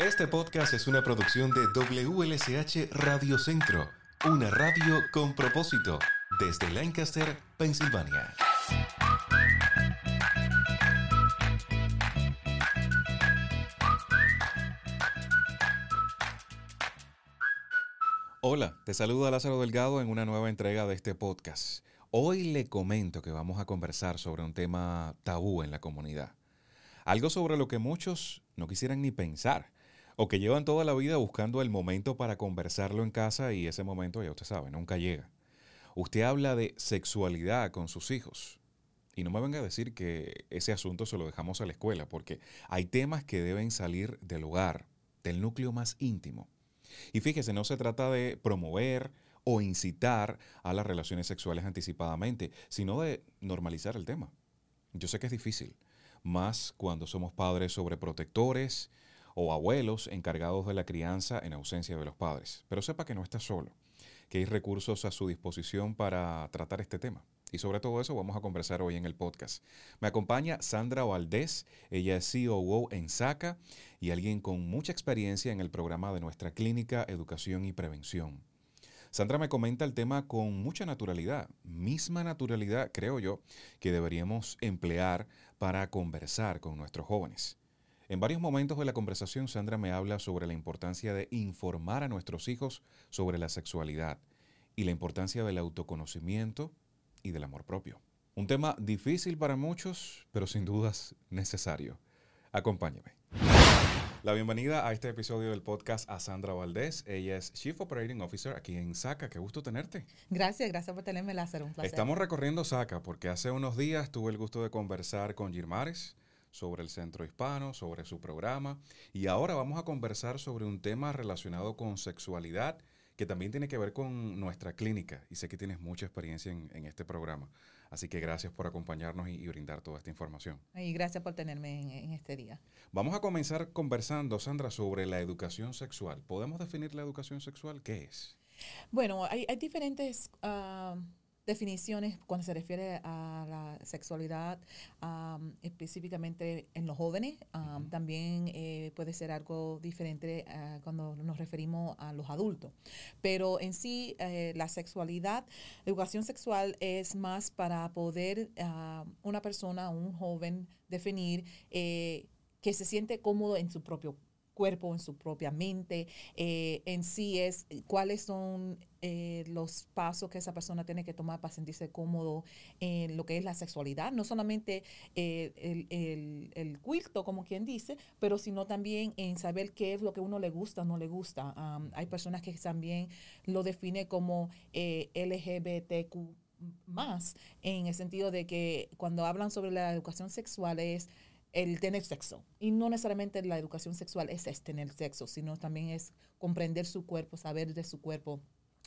Este podcast es una producción de WLSH Radio Centro, una radio con propósito, desde Lancaster, Pensilvania. Hola, te saluda Lázaro Delgado en una nueva entrega de este podcast. Hoy le comento que vamos a conversar sobre un tema tabú en la comunidad. Algo sobre lo que muchos no quisieran ni pensar o que llevan toda la vida buscando el momento para conversarlo en casa y ese momento, ya usted sabe, nunca llega. Usted habla de sexualidad con sus hijos. Y no me venga a decir que ese asunto se lo dejamos a la escuela, porque hay temas que deben salir del hogar, del núcleo más íntimo. Y fíjese, no se trata de promover o incitar a las relaciones sexuales anticipadamente, sino de normalizar el tema. Yo sé que es difícil, más cuando somos padres sobreprotectores, o abuelos encargados de la crianza en ausencia de los padres. Pero sepa que no está solo, que hay recursos a su disposición para tratar este tema. Y sobre todo eso vamos a conversar hoy en el podcast. Me acompaña Sandra Valdés, ella es COO en SACA y alguien con mucha experiencia en el programa de nuestra clínica Educación y Prevención. Sandra me comenta el tema con mucha naturalidad, misma naturalidad, creo yo, que deberíamos emplear para conversar con nuestros jóvenes. En varios momentos de la conversación, Sandra me habla sobre la importancia de informar a nuestros hijos sobre la sexualidad y la importancia del autoconocimiento y del amor propio. Un tema difícil para muchos, pero sin dudas necesario. Acompáñeme. La bienvenida a este episodio del podcast a Sandra Valdés. Ella es Chief Operating Officer aquí en SACA. Qué gusto tenerte. Gracias, gracias por tenerme, Lázaro. Un placer. Estamos recorriendo SACA porque hace unos días tuve el gusto de conversar con Girmares sobre el Centro Hispano, sobre su programa. Y ahora vamos a conversar sobre un tema relacionado con sexualidad que también tiene que ver con nuestra clínica. Y sé que tienes mucha experiencia en, este programa. Así que gracias por acompañarnos y, brindar toda esta información. Y gracias por tenerme en, este día. Vamos a comenzar conversando, Sandra, sobre la educación sexual. ¿Podemos definir la educación sexual? ¿Qué es? Bueno, hay, diferentes... Ah, definiciones cuando se refiere a la sexualidad, específicamente en los jóvenes. También eh, puede ser algo diferente ah, cuando nos referimos a los adultos. Pero en sí, eh, la sexualidad, educación sexual es más para poder uh, una persona, un joven, definir eh, que se siente cómodo en su propio cuerpo, en su propia mente, eh, en sí es cuáles son eh, los pasos que esa persona tiene que tomar para sentirse cómodo en lo que es la sexualidad, no solamente eh, el, el, culto, como quien dice, pero sino también en saber qué es lo que uno le gusta o no le gusta. hay personas que también lo definen como LGBTQ más, en el sentido de que cuando hablan sobre la educación sexual es el tener sexo. Y no necesariamente la educación sexual es, tener sexo, sino también es comprender su cuerpo, saber de su cuerpo,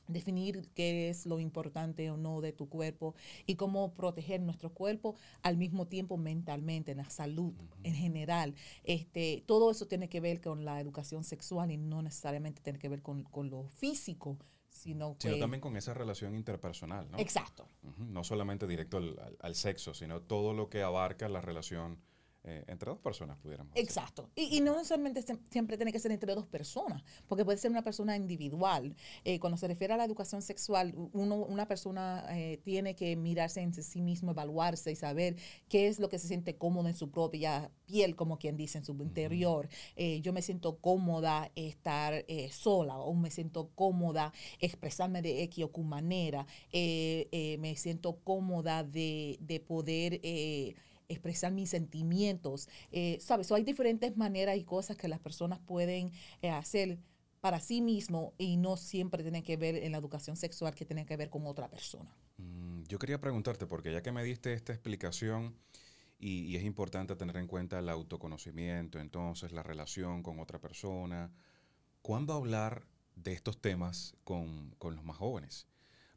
definir qué es lo importante o no de tu cuerpo y cómo proteger nuestro cuerpo al mismo tiempo mentalmente, en la salud en general. Este, todo eso tiene que ver con la educación sexual y no necesariamente tiene que ver con, lo físico, sino, que, también con esa relación interpersonal, ¿no? Exacto. No solamente directo al, sexo, sino todo lo que abarca la relación eh, entre dos personas pudiéramos. Exacto. Y, no necesariamente siempre tiene que ser entre dos personas, porque puede ser una persona individual. Eh, cuando se refiere a la educación sexual, uno, una persona eh, tiene que mirarse en sí mismo, evaluarse y saber qué es lo que se siente cómodo en su propia piel, como quien dice, en su interior. yo me siento cómoda estar sola o me siento cómoda expresarme de X o Q manera. me siento cómoda de, de poder expresar mis sentimientos. Eh, ¿Sabes? hay diferentes maneras y cosas que las personas pueden eh, hacer para sí mismo y no siempre tienen que ver en la educación sexual que tienen que ver con otra persona. Mm, yo quería preguntarte, porque ya que me diste esta explicación y, y, es importante tener en cuenta el autoconocimiento, entonces la relación con otra persona, ¿cuándo hablar de estos temas con, con los más jóvenes?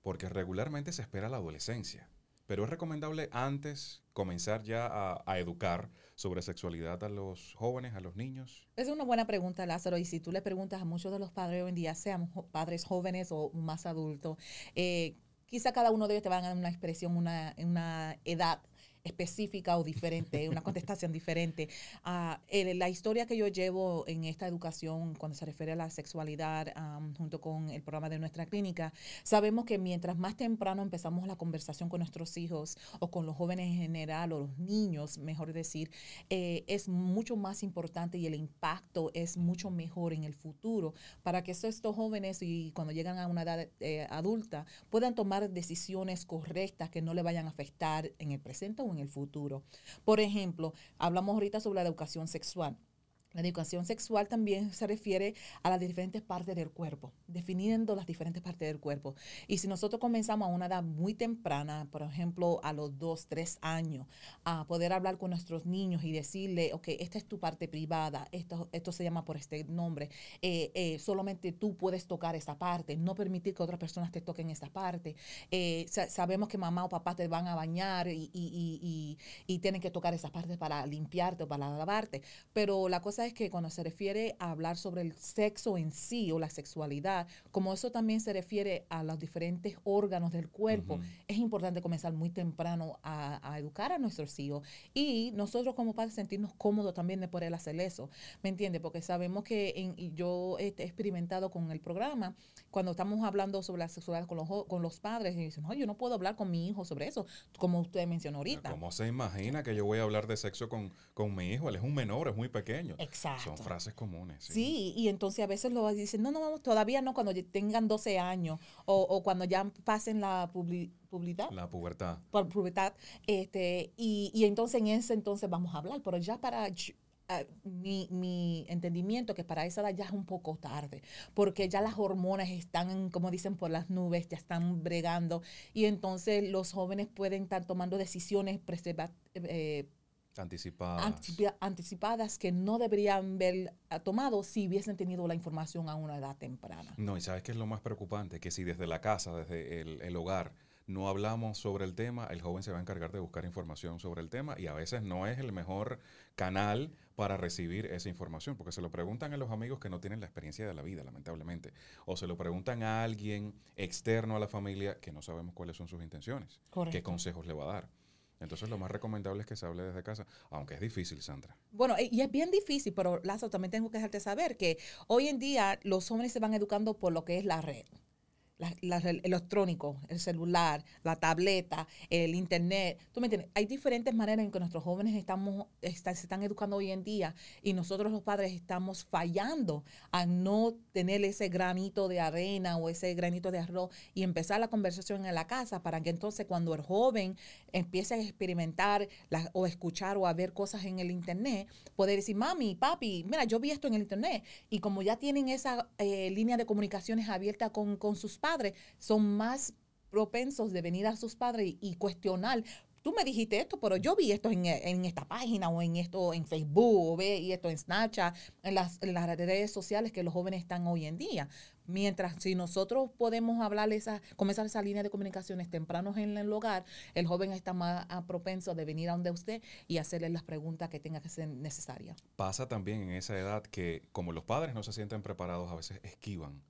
Porque regularmente se espera la adolescencia. Pero es recomendable antes comenzar ya a, educar sobre sexualidad a los jóvenes, a los niños. Es una buena pregunta, Lázaro. Y si tú le preguntas a muchos de los padres hoy en día, sean padres jóvenes o más adultos, eh, quizá cada uno de ellos te van a dar una expresión, una, una edad específica o diferente, una contestación diferente. Ah, la historia que yo llevo en esta educación cuando se refiere a la sexualidad, junto con el programa de nuestra clínica, sabemos que mientras más temprano empezamos la conversación con nuestros hijos o con los jóvenes en general o los niños, mejor decir, eh, es mucho más importante y el impacto es mucho mejor en el futuro para que estos jóvenes y cuando llegan a una edad eh, adulta puedan tomar decisiones correctas que no le vayan a afectar en el presente o en el futuro. Por ejemplo, hablamos ahorita sobre la educación sexual. La educación sexual también se refiere a las diferentes partes del cuerpo, definiendo las diferentes partes del cuerpo. Y si nosotros comenzamos a una edad muy temprana, por ejemplo, a los dos, tres años, a poder hablar con nuestros niños y decirle, ok, esta es tu parte privada, esto, esto se llama por este nombre, eh, eh, solamente tú puedes tocar esa parte, no permitir que otras personas te toquen esa parte. Eh, sabemos que mamá o papá te van a bañar y, y, y tienen que tocar esas partes para limpiarte o para lavarte, pero la cosa es que cuando se refiere a hablar sobre el sexo en sí o la sexualidad, como eso también se refiere a los diferentes órganos del cuerpo, es importante comenzar muy temprano a, educar a nuestros hijos y nosotros como padres sentirnos cómodos también de poder hacer eso, ¿me entiende? Porque sabemos que en, yo he experimentado con el programa, cuando estamos hablando sobre la sexualidad con los, con los padres, y dicen, no, yo no puedo hablar con mi hijo sobre eso, como usted mencionó ahorita. ¿Cómo se imagina que yo voy a hablar de sexo con, con mi hijo? Él es un menor, es muy pequeño. Son frases comunes. Sí. y entonces a veces lo dicen, no, no, vamos, todavía no, cuando tengan 12 años o, o cuando ya pasen la publicidad. La pubertad. Por pubertad. Este, y, y entonces en ese entonces vamos a hablar, pero ya para mi, mi, entendimiento que para esa edad ya es un poco tarde, porque ya las hormonas están, como dicen, por las nubes, ya están bregando, y entonces los jóvenes pueden estar tomando decisiones eh, Anticipadas. anticipadas que no deberían haber ah, tomado si hubiesen tenido la información a una edad temprana. No, y sabes qué es lo más preocupante, que si desde la casa, desde el, hogar, no hablamos sobre el tema, el joven se va a encargar de buscar información sobre el tema y a veces no es el mejor canal para recibir esa información, porque se lo preguntan a los amigos que no tienen la experiencia de la vida, lamentablemente, o se lo preguntan a alguien externo a la familia que no sabemos cuáles son sus intenciones, qué consejos le va a dar. Entonces lo más recomendable es que se hable desde casa, aunque es difícil, Sandra. Bueno, y es bien difícil, pero Lazo, también tengo que dejarte saber que hoy en día los jóvenes se van educando por lo que es la red la, el electrónico, el celular, la tableta, el internet. ¿Tú me entiendes? Hay diferentes maneras en que nuestros jóvenes estamos, se están educando hoy en día y nosotros los padres estamos fallando a no tener ese granito de arena o ese granito de arroz y empezar la conversación en la casa para que entonces cuando el joven empiece a experimentar o escuchar o a ver cosas en el internet, poder decir, mami, papi, mira, yo vi esto en el internet y como ya tienen esa eh, línea de comunicaciones abierta con, con sus padres son más propensos de venir a sus padres y, cuestionar tú me dijiste esto, pero yo vi esto en, esta página o en esto en Facebook o ve y esto en Snapchat, en las, redes sociales que los jóvenes están hoy en día. Mientras si nosotros podemos hablar esa, comenzar esa línea de comunicaciones tempranos en el hogar, el joven está más propenso de venir a donde usted y hacerle las preguntas que tenga que ser necesarias. Pasa también en esa edad que como los padres no se sienten preparados, a veces esquivan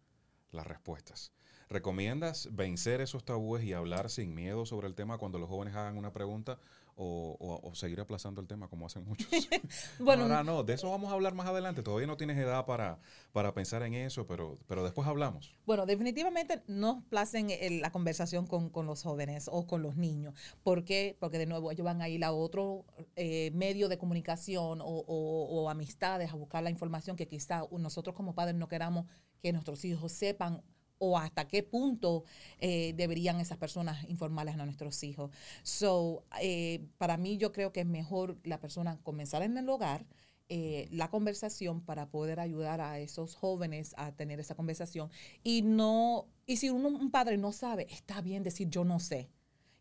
las respuestas. ¿Recomiendas vencer esos tabúes y hablar sin miedo sobre el tema cuando los jóvenes hagan una pregunta o, seguir aplazando el tema como hacen muchos? bueno, no, no, de eso vamos a hablar más adelante. Todavía no tienes edad para, para pensar en eso, pero, pero después hablamos. Bueno, definitivamente no placen la conversación con, los jóvenes o con los niños. ¿Por qué? Porque de nuevo ellos van a ir a otro eh, medio de comunicación o, o amistades a buscar la información que quizá nosotros como padres no queramos que nuestros hijos sepan o hasta qué punto eh, deberían esas personas informarles a nuestros hijos. So, eh, para mí yo creo que es mejor la persona comenzar en el hogar, eh, la conversación para poder ayudar a esos jóvenes a tener esa conversación y no, y si uno, un padre no sabe, está bien decir yo no sé.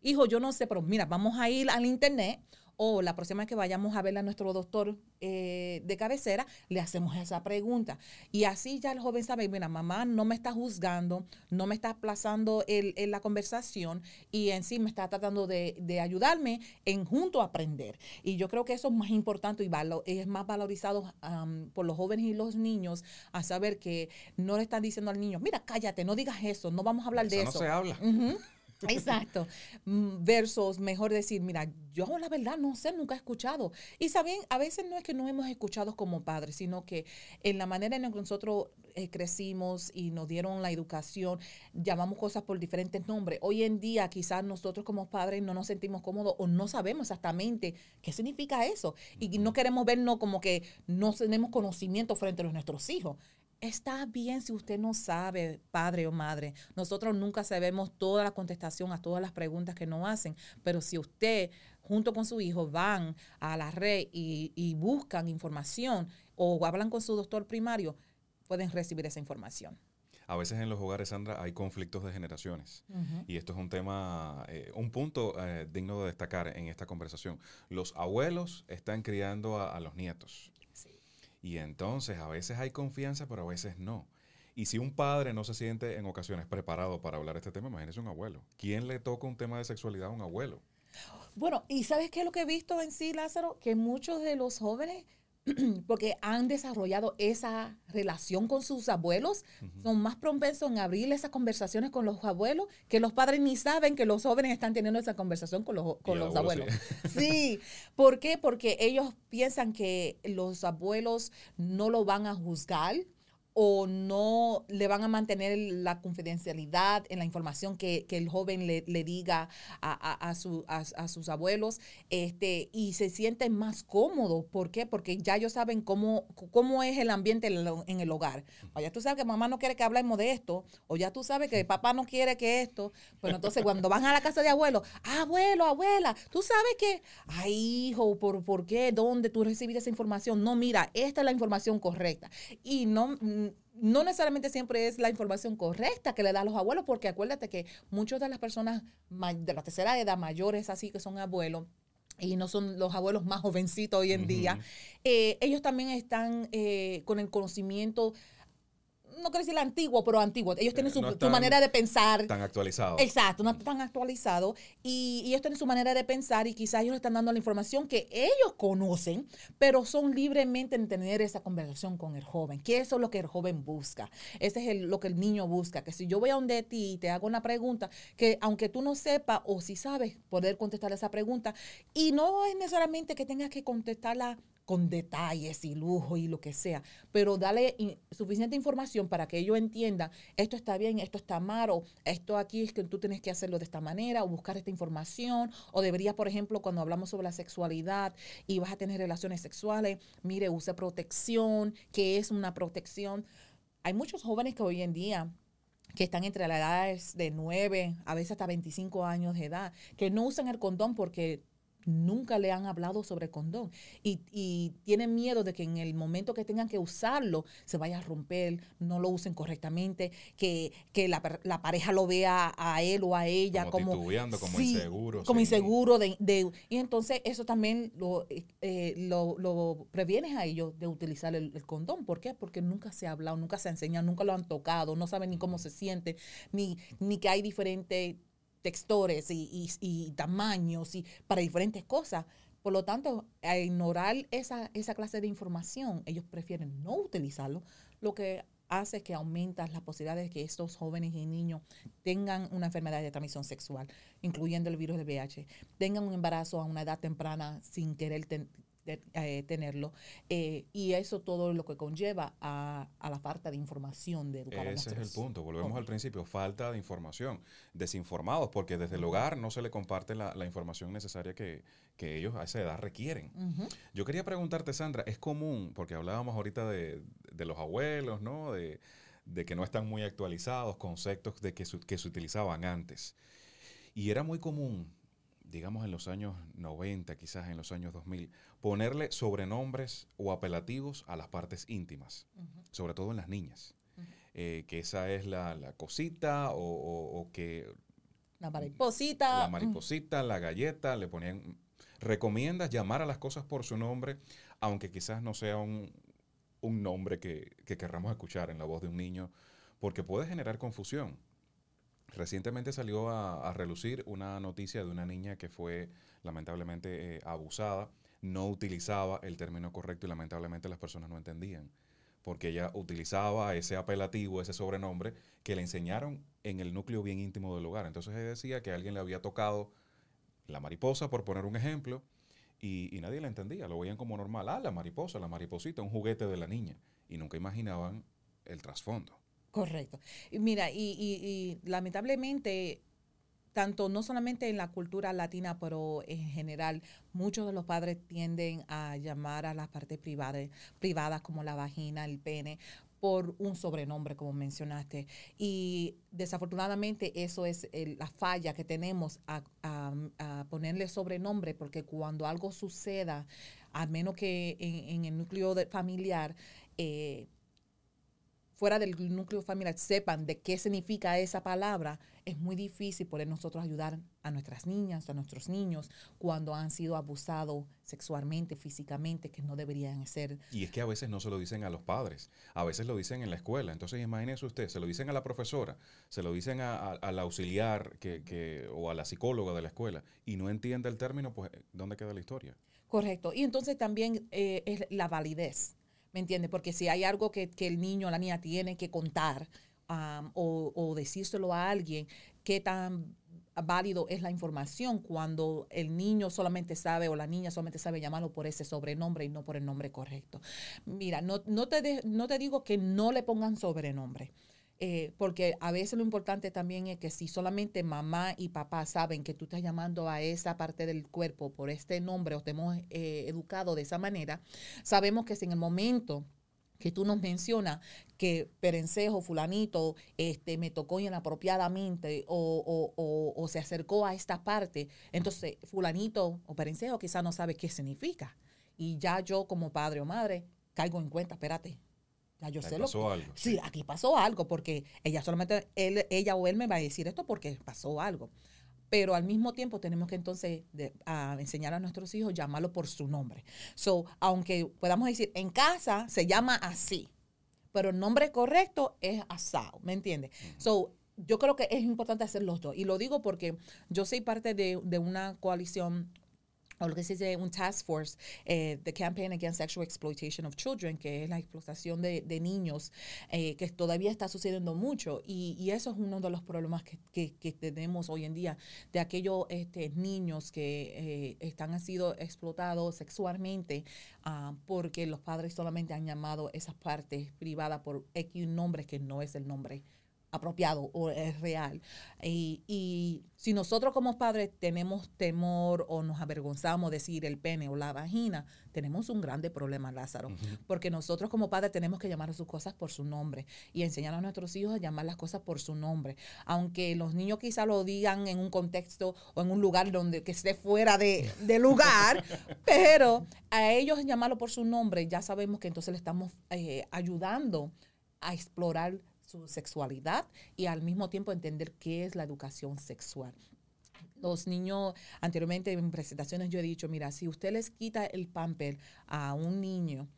Hijo, yo no sé, pero mira, vamos a ir al internet o la próxima vez que vayamos a ver a nuestro doctor eh, de cabecera, le hacemos esa pregunta. Y así ya el joven sabe, mira, mamá no me está juzgando, no me está aplazando el, la conversación y en sí me está tratando de, ayudarme en junto a aprender. Y yo creo que eso es más importante y es más valorizado por los jóvenes y los niños a saber que no le están diciendo al niño, mira, cállate, no digas eso, no vamos a hablar de eso. No se habla. Exacto. Mm, versus mejor decir, mira, yo la verdad no sé, nunca he escuchado. Y saben, a veces no es que no hemos escuchado como padres, sino que en la manera en la que nosotros eh, crecimos y nos dieron la educación, llamamos cosas por diferentes nombres. Hoy en día quizás nosotros como padres no nos sentimos cómodos o no sabemos exactamente qué significa eso. Y no queremos vernos como que no tenemos conocimiento frente a nuestros hijos. Está bien si usted no sabe, padre o madre. Nosotros nunca sabemos toda la contestación a todas las preguntas que nos hacen, pero si usted junto con su hijo van a la red y, buscan información o hablan con su doctor primario, pueden recibir esa información. A veces en los hogares, Sandra, hay conflictos de generaciones. Y esto es un tema, eh, un punto eh, digno de destacar en esta conversación. Los abuelos están criando a los nietos. Y entonces a veces hay confianza, pero a veces no. Y si un padre no se siente en ocasiones preparado para hablar este tema, imagínese un abuelo. ¿Quién le toca un tema de sexualidad a un abuelo? Bueno, y ¿sabes qué es lo que he visto en sí, Lázaro? Que muchos de los jóvenes porque han desarrollado esa relación con sus abuelos, son más propensos en abrir esas conversaciones con los abuelos, que los padres ni saben que los jóvenes están teniendo esa conversación con los, con los abuelos. Sí. ¿por qué? Porque ellos piensan que los abuelos no lo van a juzgar o no le van a mantener la confidencialidad en la información que, el joven le, diga a, su, a, sus abuelos este, y se sienten más cómodos. ¿Por qué? Porque ya ellos saben cómo, cómo es el ambiente en el hogar. O ya tú sabes que mamá no quiere que hablemos de esto, o ya tú sabes que papá no quiere que esto. Pero entonces cuando van a la casa de abuelo, abuelo, abuela, tú sabes que, ay hijo, ¿por, ¿por qué? ¿Dónde tú recibiste esa información? No, mira, esta es la información correcta. Y no no necesariamente siempre es la información correcta que le da a los abuelos, porque acuérdate que muchas de las personas de la tercera edad, mayores así que son abuelos, y no son los abuelos más jovencitos hoy en día, eh, ellos también están eh, con el conocimiento no quiero decir antiguo, pero antiguo. Ellos tienen su, manera de pensar. Tan actualizado. Exacto, no tan actualizado. Y, ellos tienen su manera de pensar y quizás ellos están dando la información que ellos conocen, pero son libremente en tener esa conversación con el joven, que eso es lo que el joven busca. Ese es lo que el niño busca, que si yo voy a donde ti y te hago una pregunta, que aunque tú no sepas o si sabes, poder contestar esa pregunta. Y no es necesariamente que tengas que contestarla con detalles y lujo y lo que sea, pero dale suficiente información para que ellos entiendan, esto está bien, esto está mal, o esto aquí es que tú tienes que hacerlo de esta manera, o buscar esta información, o deberías, por ejemplo, cuando hablamos sobre la sexualidad y vas a tener relaciones sexuales, mire, use protección, que es una protección. Hay muchos jóvenes que hoy en día que están entre las edades de 9 a veces hasta 25 años de edad, que no usan el condón porque nunca le han hablado sobre condón y, y, tienen miedo de que en el momento que tengan que usarlo se vaya a romper, no lo usen correctamente, que, la, pareja lo vea a él o a ella como, como inseguro. Como inseguro. De, y entonces eso también lo, eh, lo, lo, previenes a ellos de utilizar el, el, condón. ¿Por qué? Porque nunca se ha hablado, nunca se ha enseñado, nunca lo han tocado, no saben ni cómo se siente, ni, ni que hay diferentes textores y, tamaños y para diferentes cosas. Por lo tanto, a ignorar esa, esa clase de información, ellos prefieren no utilizarlo, lo que hace que aumenta las posibilidades de que estos jóvenes y niños tengan una enfermedad de transmisión sexual, incluyendo el virus del VIH, tengan un embarazo a una edad temprana sin querer eh, tenerlo. Eh, y eso todo lo que conlleva a, la falta de información de educar Ese es el punto. Volvemos al principio. Falta de información. Desinformados, porque desde el hogar no se le comparte la, información necesaria que, ellos a esa edad requieren. Yo quería preguntarte, Sandra, es común, porque hablábamos ahorita de, los abuelos, ¿no? De, que no están muy actualizados, conceptos de que, que se utilizaban antes. Y era muy común digamos en los años 90, quizás en los años 2000, ponerle sobrenombres o apelativos a las partes íntimas, sobre todo en las niñas. Eh, que esa es la, cosita o, que... La mariposita. La mariposita, la galleta, le ponían... Recomiendas llamar a las cosas por su nombre, aunque quizás no sea un, nombre que, que querramos escuchar en la voz de un niño, porque puede generar confusión. Recientemente salió a, relucir una noticia de una niña que fue lamentablemente eh, abusada, no utilizaba el término correcto y lamentablemente las personas no entendían. porque ella utilizaba ese apelativo, ese sobrenombre que le enseñaron en el núcleo bien íntimo del hogar. Entonces ella decía que alguien le había tocado la mariposa, por poner un ejemplo, y, y nadie la entendía, lo veían como normal. Ah, la mariposa, la mariposita, un juguete de la niña. Y nunca imaginaban el trasfondo. Correcto. Mira, y, lamentablemente, tanto no solamente en la cultura latina, pero en general, muchos de los padres tienden a llamar a las partes privadas, privadas como la vagina, el pene, por un sobrenombre, como mencionaste. Y desafortunadamente eso es la falla que tenemos a, ponerle sobrenombre, porque cuando algo suceda, a menos que en, el núcleo familiar, eh, fuera del núcleo familiar sepan de qué significa esa palabra, es muy difícil poder nosotros ayudar a nuestras niñas, a nuestros niños, cuando han sido abusados sexualmente, físicamente, que no deberían ser. Y es que a veces no se lo dicen a los padres, a veces lo dicen en la escuela. Entonces imagínese usted, se lo dicen a la profesora, se lo dicen a- auxiliar que, que- o a la psicóloga de la escuela y no entiende el término, pues ¿dónde queda la historia? Correcto. Y entonces también eh, es la validez, ¿me entiendes? Porque si hay algo que, que el niño o la niña tiene que contar o, o decírselo a alguien, ¿qué tan válido es la información cuando el niño solamente sabe o la niña solamente sabe llamarlo por ese sobrenombre y no por el nombre correcto? Mira, no, no, te, de- no te digo que no le pongan sobrenombre. Eh, porque a veces lo importante también es que si solamente mamá y papá saben que tú estás llamando a esa parte del cuerpo por este nombre o te hemos eh, educado de esa manera, sabemos que si en el momento que tú nos mencionas que Perencejo, fulanito, este, me tocó inapropiadamente o, o- o- o se acercó a esta parte, entonces fulanito o Perencejo quizás no sabe qué significa. Y ya yo como padre o madre caigo en cuenta, espérate, ya yo Ahí sé lo pasó algo. Sí, aquí pasó algo, porque ella solamente, él, ella o él me va a decir esto porque pasó algo. Pero al mismo tiempo tenemos que entonces de- a enseñar a nuestros hijos llamarlo por su nombre. So, aunque podamos decir, en casa se llama así, pero el nombre correcto es asado, ¿me entiendes? So, yo creo que es importante hacer los dos. Y lo digo porque yo soy parte de, de una coalición o lo que se dice un task force, eh, the Campaign Against Sexual Exploitation of Children, que es la explotación de, niños, eh, que todavía está sucediendo mucho. Y, y eso es uno de los problemas que, tenemos hoy en día, de aquellos este, niños que eh, están, han sido explotados sexualmente ah, porque los padres solamente han llamado esas partes privadas por X nombres que no es el nombre apropiado o es real. Y, y si nosotros como padres tenemos temor o nos avergonzamos de decir el pene o la vagina, tenemos un grande problema, Lázaro. Porque nosotros como padres tenemos que llamar a sus cosas por su nombre y enseñar a nuestros hijos a llamar las cosas por su nombre. Aunque los niños quizá lo digan en un contexto o en un lugar donde que esté fuera de, de lugar, pero a ellos llamarlo por su nombre, ya sabemos que entonces le estamos eh, ayudando a explorar su sexualidad y al mismo tiempo entender qué es la educación sexual. Los niños, anteriormente en presentaciones yo he dicho, mira, si usted les quita el pamper a un niño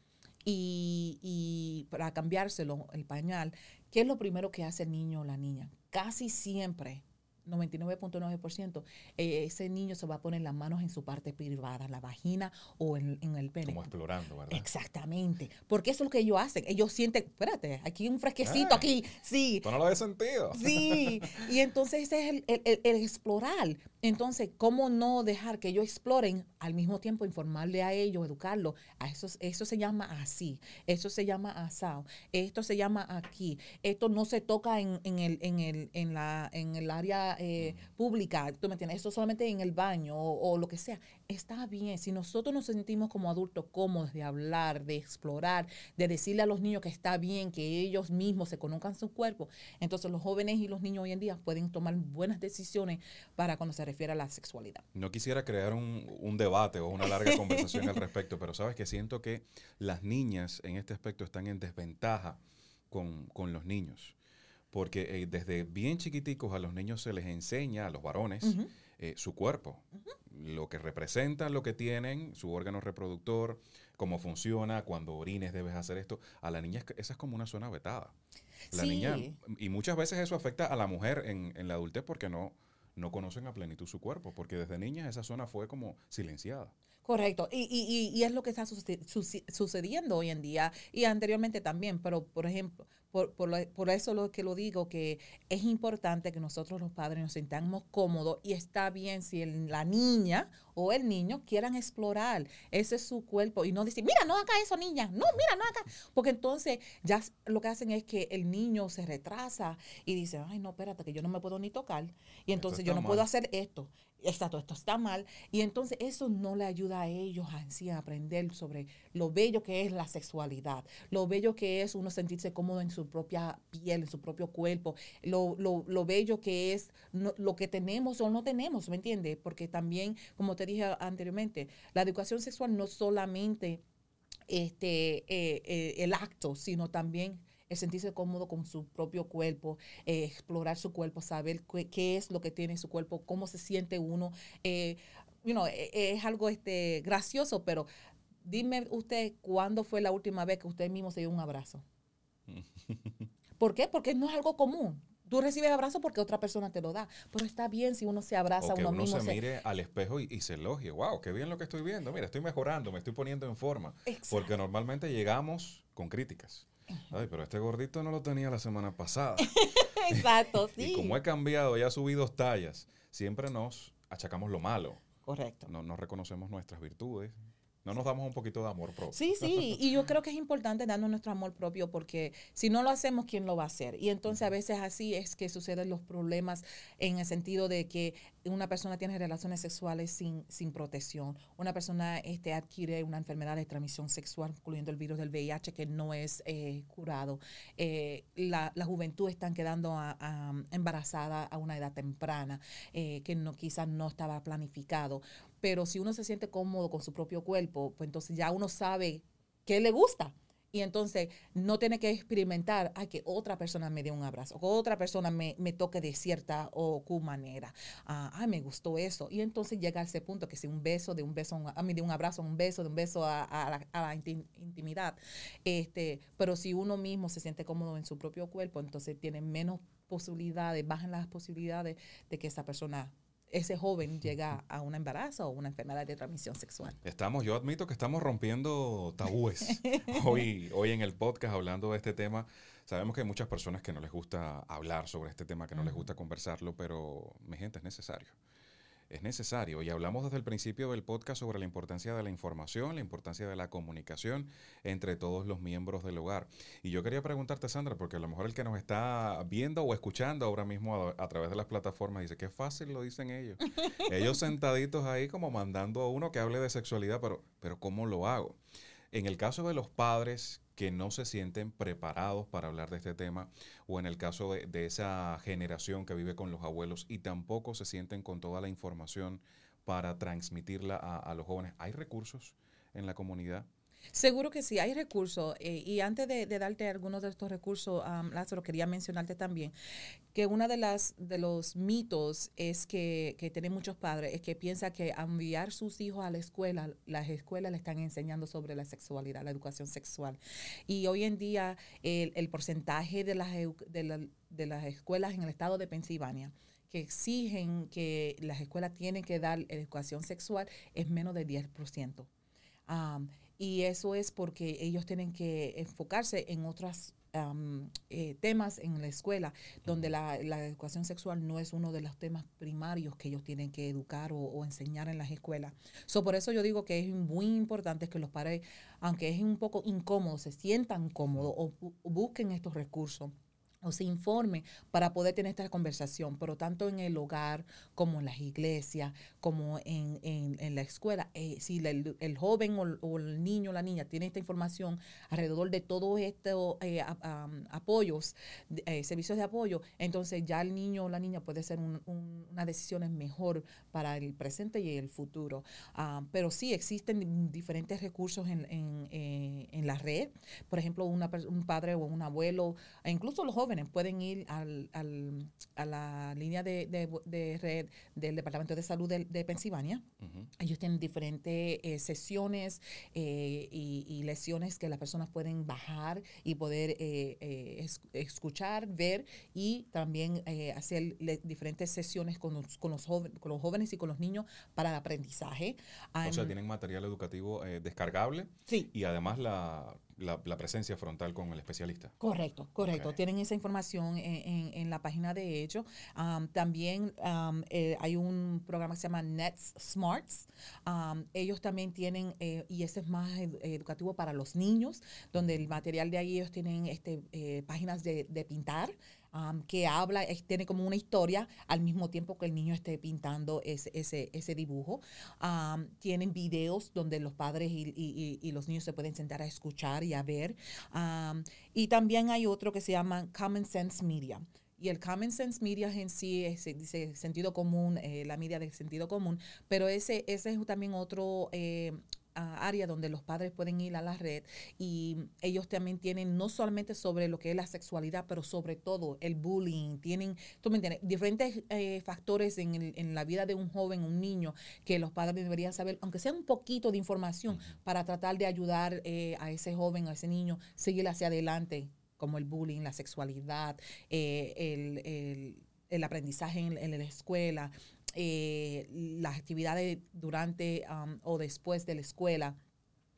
y, y para cambiárselo, el pañal, ¿qué es lo primero que hace el niño o la niña? Casi siempre, 99.9%, eh, ese niño se va a poner las manos en su parte privada, la vagina o en, en el pene. Como explorando, ¿verdad? Exactamente, porque eso es lo que ellos hacen. Ellos sienten, espérate, aquí hay un fresquecito, Ah. aquí, sí, Tú no lo habías sentido. Sí, y entonces ese es el, el- el- el explorar. Entonces, ¿cómo no dejar que ellos exploren al mismo tiempo informarle a ellos, educarlos? A eso, eso se llama así, eso se llama asado, esto se llama aquí, esto no se toca en, en el, en, el, en, la, en el área eh, pública, ¿tú me entiendes? Esto solamente en el baño o, o lo que sea. Está bien, si nosotros nos sentimos como adultos cómodos de hablar, de explorar, de decirle a los niños que está bien, que ellos mismos se conozcan su cuerpo, entonces los jóvenes y los niños hoy en día pueden tomar buenas decisiones para cuando se refiere a la sexualidad. No quisiera crear un, un debate o una larga conversación al respecto, pero sabes que siento que las niñas en este aspecto están en desventaja con, con los niños. Porque eh, desde bien chiquiticos a los niños se les enseña, a los varones, eh, su cuerpo, lo que representan, lo que tienen, su órgano reproductor, cómo funciona, cuando orines debes hacer esto. A la niña esa es como una zona vetada. La Sí. niña, y muchas veces eso afecta a la mujer en, en la adultez porque no, no conocen a plenitud su cuerpo, porque desde niñas esa zona fue como silenciada. Correcto, y, y, y, es lo que está sucediendo hoy en día y anteriormente también, pero por ejemplo, por, por, eso lo que lo digo, que es importante que nosotros los padres nos sintamos cómodos y está bien si la niña o el niño quieran explorar. Ese es su cuerpo y no decir, mira, no haga eso, niña. No, mira, no haga. Porque entonces ya lo que hacen es que el niño se retrasa y dice, ay, no, espérate, que yo no me puedo ni tocar. Y entonces yo no puedo hacer esto. Exacto, esto está mal. Y entonces eso no le ayuda a ellos así a aprender sobre lo bello que es la sexualidad, lo bello que es uno sentirse cómodo en su propia piel, en su propio cuerpo, lo, lo, lo bello que es lo que tenemos o no tenemos, ¿me entiendes? Porque también, como te dije anteriormente, la educación sexual no solamente este, eh, eh, el acto, sino también el sentirse cómodo con su propio cuerpo, eh, explorar su cuerpo, saber qué, es lo que tiene su cuerpo, cómo se siente uno. Eh, you know, e, e, es algo este, gracioso, pero dime usted cuándo fue la última vez que usted mismo se dio un abrazo. ¿Por qué? Porque no es algo común. Tú recibes abrazo porque otra persona te lo da. Pero está bien si uno se abraza uno mismo. se, mire al espejo y, se elogie. Wow, qué bien lo que estoy viendo. Mira, estoy mejorando, me estoy poniendo en forma. Porque normalmente llegamos con críticas. Ay, pero este gordito no lo tenía la semana pasada. Exacto, sí. y como he cambiado, ya subido tallas, siempre nos achacamos lo malo. Correcto. No, no reconocemos nuestras virtudes, no nos damos un poquito de amor propio. Sí, sí, y yo creo que es importante darnos nuestro amor propio porque si no lo hacemos, ¿quién lo va a hacer? Y entonces a veces así es que suceden los problemas en el sentido de que una persona tiene relaciones sexuales sin, sin protección, una persona este, adquiere una enfermedad de transmisión sexual, incluyendo el virus del VIH, que no es eh, curado. Eh, la, juventud están quedando embarazada a una edad temprana, eh, que no quizás no estaba planificado pero si uno se siente cómodo con su propio cuerpo, pues entonces ya uno sabe qué le gusta. Y entonces no tiene que experimentar, ay, que otra persona me dé un abrazo, que otra persona me, toque de cierta o cu manera. Ah, ay, me gustó eso. Y entonces llega a ese punto que si un beso, de un beso, a mí de un abrazo, un beso, de un beso a, la, intimidad. Este, pero si uno mismo se siente cómodo en su propio cuerpo, entonces tiene menos posibilidades, bajan las posibilidades de que esa persona ese joven llega a un embarazo o una enfermedad de transmisión sexual. Estamos, yo admito que estamos rompiendo tabúes hoy, hoy en el podcast hablando de este tema. Sabemos que hay muchas personas que no les gusta hablar sobre este tema, que no les gusta conversarlo, pero mi gente es necesario es necesario. Y hablamos desde el principio del podcast sobre la importancia de la información, la importancia de la comunicación entre todos los miembros del hogar. Y yo quería preguntarte, Sandra, porque a lo mejor el que nos está viendo o escuchando ahora mismo a, través de las plataformas dice, qué fácil lo dicen ellos. ellos sentaditos ahí como mandando a uno que hable de sexualidad, pero, pero ¿cómo lo hago? En el caso de los padres que no se sienten preparados para hablar de este tema, o en el caso de, esa generación que vive con los abuelos y tampoco se sienten con toda la información para transmitirla a los jóvenes, ¿hay recursos en la comunidad? Seguro que sí, hay recursos. Eh, y antes de, darte algunos de estos recursos, Lázaro, quería mencionarte también que uno de, las, de los mitos es que, que tienen muchos padres es que piensa que enviar sus hijos a la escuela, las escuelas le están enseñando sobre la sexualidad, la educación sexual. Y hoy en día el, porcentaje de las, de, de las escuelas en el estado de Pensilvania que exigen que las escuelas tienen que dar educación sexual es menos del 10%. Y eso es porque ellos tienen que enfocarse en otros eh, temas en la escuela, donde la, educación sexual no es uno de los temas primarios que ellos tienen que educar o, enseñar en las escuelas. So, por eso yo digo que es muy importante que los padres, aunque es un poco incómodo, se sientan cómodos o busquen estos recursos o se informe para poder tener esta conversación, pero tanto en el hogar como en las iglesias, como en, en, la escuela, eh, si el, joven o, el niño o la niña tiene esta información alrededor de todos estos eh, apoyos, eh, servicios de apoyo, entonces ya el niño o la niña puede ser un, una decisión mejor para el presente y el futuro. Ah, pero sí existen diferentes recursos en, en, en la red, por ejemplo, una, un padre o un abuelo, e incluso los jóvenes, jóvenes pueden ir al, al, a la línea de, de, de, red del Departamento de Salud de, de Pensilvania. Ujú. Ellos tienen diferentes eh, sesiones eh, y, y lecciones que las personas pueden bajar y poder eh, eh, es- escuchar, ver y también eh, hacer le- diferentes sesiones con los, con, los joven- con los jóvenes y con los niños para el aprendizaje. O sea, tienen material educativo descargable sí, y además la, la- la presencia frontal con el especialista. Correcto, correcto. Tienen esa información en, en- en la página de ellos. Am, también am, eh, hay un programa que se llama Nets Smarts. Ellos también tienen, eh, y ese es más ed- educativo para los niños, donde el material de ahí ellos tienen este, eh, páginas de, de pintar. Am, que habla, tiene como una historia al mismo tiempo que el niño esté pintando ese, ese, ese dibujo. Am, tienen videos donde los padres y, y- los niños se pueden sentar a escuchar y a ver. Y también hay otro que se llama Common Sense Media. Y el Common Sense Media en sí es, dice sentido común, eh, la media de sentido común, pero ese, ese es también otro eh, área donde los padres pueden ir a la red y ellos también tienen no solamente sobre lo que es la sexualidad, pero sobre todo el bullying, tienen, tú me entiendes, diferentes eh, factores en, el- en la vida de un joven, un niño, que los padres deberían saber, aunque sea un poquito de información, para tratar de ayudar eh, a ese joven, a ese niño, seguir hacia adelante, como el bullying, la sexualidad, eh, el, el- el aprendizaje en, en la escuela, eh, las actividades durante um, o después de la escuela.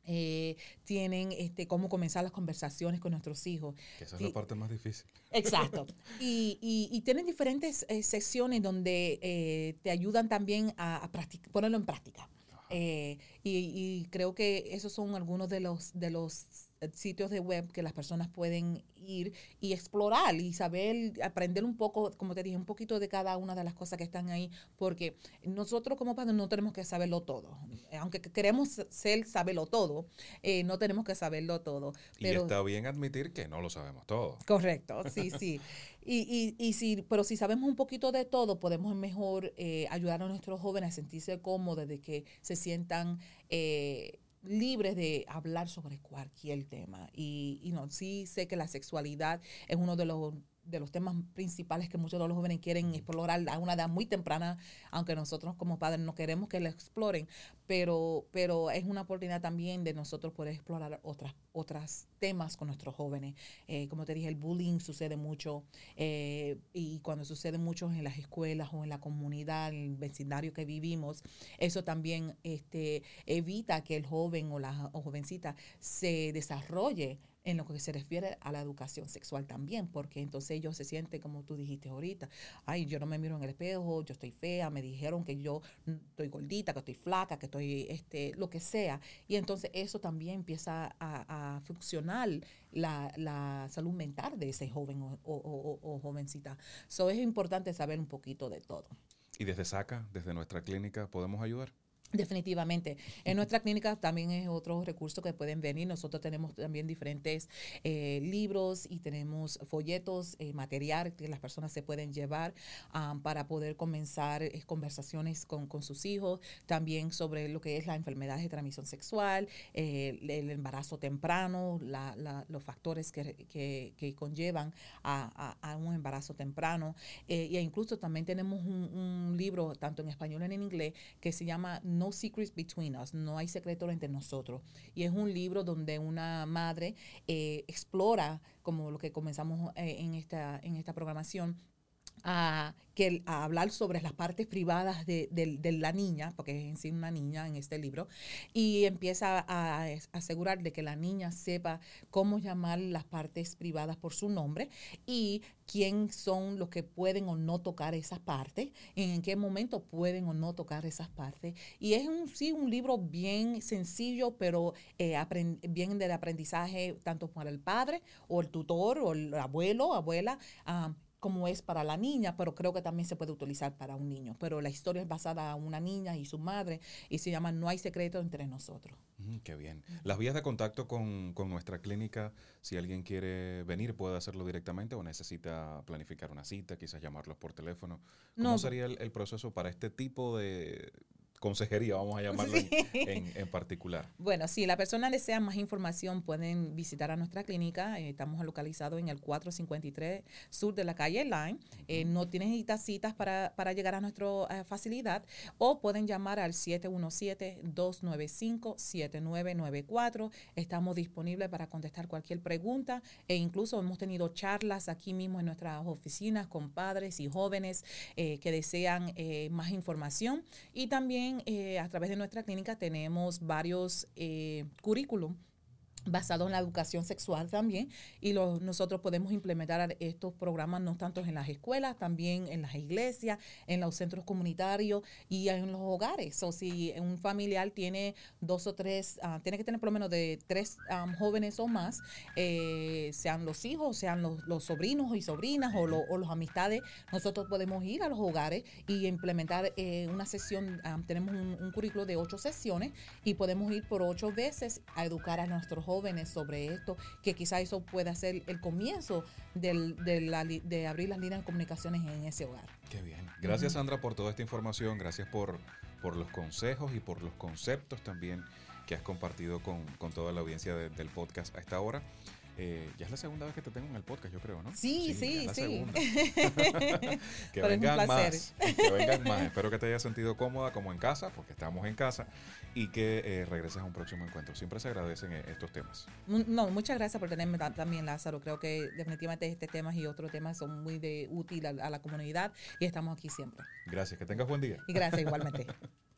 eh, tienen este, cómo comenzar las conversaciones con nuestros hijos. Que esa es Sí. la parte más difícil. Exacto. Y, y, y tienen diferentes eh, secciones donde eh, te ayudan también a, a ponerlo en práctica. Eh, y, y creo que esos son algunos de los, de los sitios de web que las personas pueden ir y explorar y saber, aprender un poco, como te dije, un poquito de cada una de las cosas que están ahí, porque nosotros como padres no tenemos que saberlo todo. Aunque queremos ser saberlo todo, eh, no tenemos que saberlo todo. y está bien admitir que no lo sabemos todo. Correcto, sí, sí. Y, y, y si, pero si sabemos un poquito de todo, podemos mejor eh, ayudar a nuestros jóvenes a sentirse cómodos, de que se sientan eh, libres de hablar sobre cualquier tema. Y, y no, sí sé que la sexualidad es uno de los de los temas principales que muchos de los jóvenes quieren explorar a una edad muy temprana, aunque nosotros como padres no queremos que lo exploren, pero, pero es una oportunidad también de nosotros poder explorar otras, otras temas con nuestros jóvenes. Eh, como te dije, el bullying sucede mucho eh, y cuando sucede mucho en las escuelas o en la comunidad, en el vecindario que vivimos, eso también este, evita que el joven o la o jovencita se desarrolle en lo que se refiere a la educación sexual también, porque entonces ellos se sienten, como tú dijiste ahorita, ay, yo no me miro en el espejo, yo estoy fea, me dijeron que yo estoy gordita, que estoy flaca, que estoy, este, lo que sea. Y entonces eso también empieza a, a funcionar la, la salud mental de ese joven o, o- o- jovencita. So es importante saber un poquito de todo. Y desde SACA, desde nuestra clínica, podemos ayudar. Definitivamente. En nuestra clínica también es otro recurso que pueden venir. Nosotros tenemos también diferentes eh, libros y tenemos folletos, eh, material que las personas se pueden llevar para poder comenzar eh, conversaciones con, sus hijos. También sobre lo que es la enfermedad de transmisión sexual, eh, el, embarazo temprano, la- los factores que, que- que conllevan a, a- a un temprano. Eh, e incluso también tenemos un, un libro, tanto en español como en inglés, que se llama No Secrets Between Us, No hay secreto entre nosotros. Y es un libro donde una madre eh, explora, como lo que comenzamos eh, en, esta, en esta programación, a, que, a hablar sobre las partes privadas de, de- de la niña, porque es en sí una niña en este libro, y empieza a, asegurar de que la niña sepa cómo llamar las partes privadas por su nombre y quién son los que pueden o no tocar esas partes, en qué momento pueden o no tocar esas partes. Y es un, sí un libro bien sencillo, pero eh, bien del aprendizaje tanto para el padre o el tutor o el abuelo, abuela, como es para la niña, pero creo que también se puede utilizar para un niño. Pero la historia es basada en una niña y su madre y se llama No hay secreto entre nosotros. Mm, qué bien. Las vías de contacto con, con nuestra clínica, si alguien quiere venir, puede hacerlo directamente o necesita planificar una cita, quizás llamarlos por teléfono. ¿Cómo No, sería el, el proceso para este tipo de consejería, vamos a llamarlo en, particular. Bueno, si la persona desea más información, pueden visitar a nuestra clínica. Eh, estamos localizados en el 453 sur de la calle Line. Eh, no tienen citas para, para llegar a nuestra eh, facilidad o pueden llamar al 717-295-7994. Estamos disponibles para contestar cualquier pregunta e incluso hemos tenido charlas aquí mismo en nuestras oficinas con padres y jóvenes que desean más información y también eh, a través de nuestra clínica tenemos varios eh, currículum basado en la educación sexual también y nosotros podemos implementar estos programas no tanto en las escuelas, también en las iglesias, en los centros comunitarios y en los hogares. O si un familiar tiene dos o tres, ah, tiene que tener por lo menos de tres jóvenes o más, eh, sean los hijos, sean los, sobrinos y sobrinas o, o los amistades, nosotros podemos ir a los hogares y implementar eh, una sesión, tenemos un, un currículo de ocho sesiones y podemos ir por ocho veces a educar a nuestros jóvenes sobre esto, que quizá eso pueda ser el comienzo del, de, la, de, abrir las líneas de comunicaciones en ese hogar. Qué bien. Gracias, Sandra, por toda esta información. Gracias por, por los consejos y por los conceptos también que has compartido con, con toda la audiencia del podcast a esta hora. Eh, ya es la segunda vez que te tengo en el podcast, yo creo, ¿no? Sí, sí, sí. que vengan más. Que vengan más. Espero que te hayas sentido cómoda como en casa, porque estamos en casa, y que eh, regreses a un próximo encuentro. Siempre se agradecen eh, estos temas. No, muchas gracias por tenerme también, Lázaro. Creo que definitivamente este tema y otros temas son muy de útil a la comunidad y estamos aquí siempre. Gracias, que tengas buen día. Y gracias igualmente.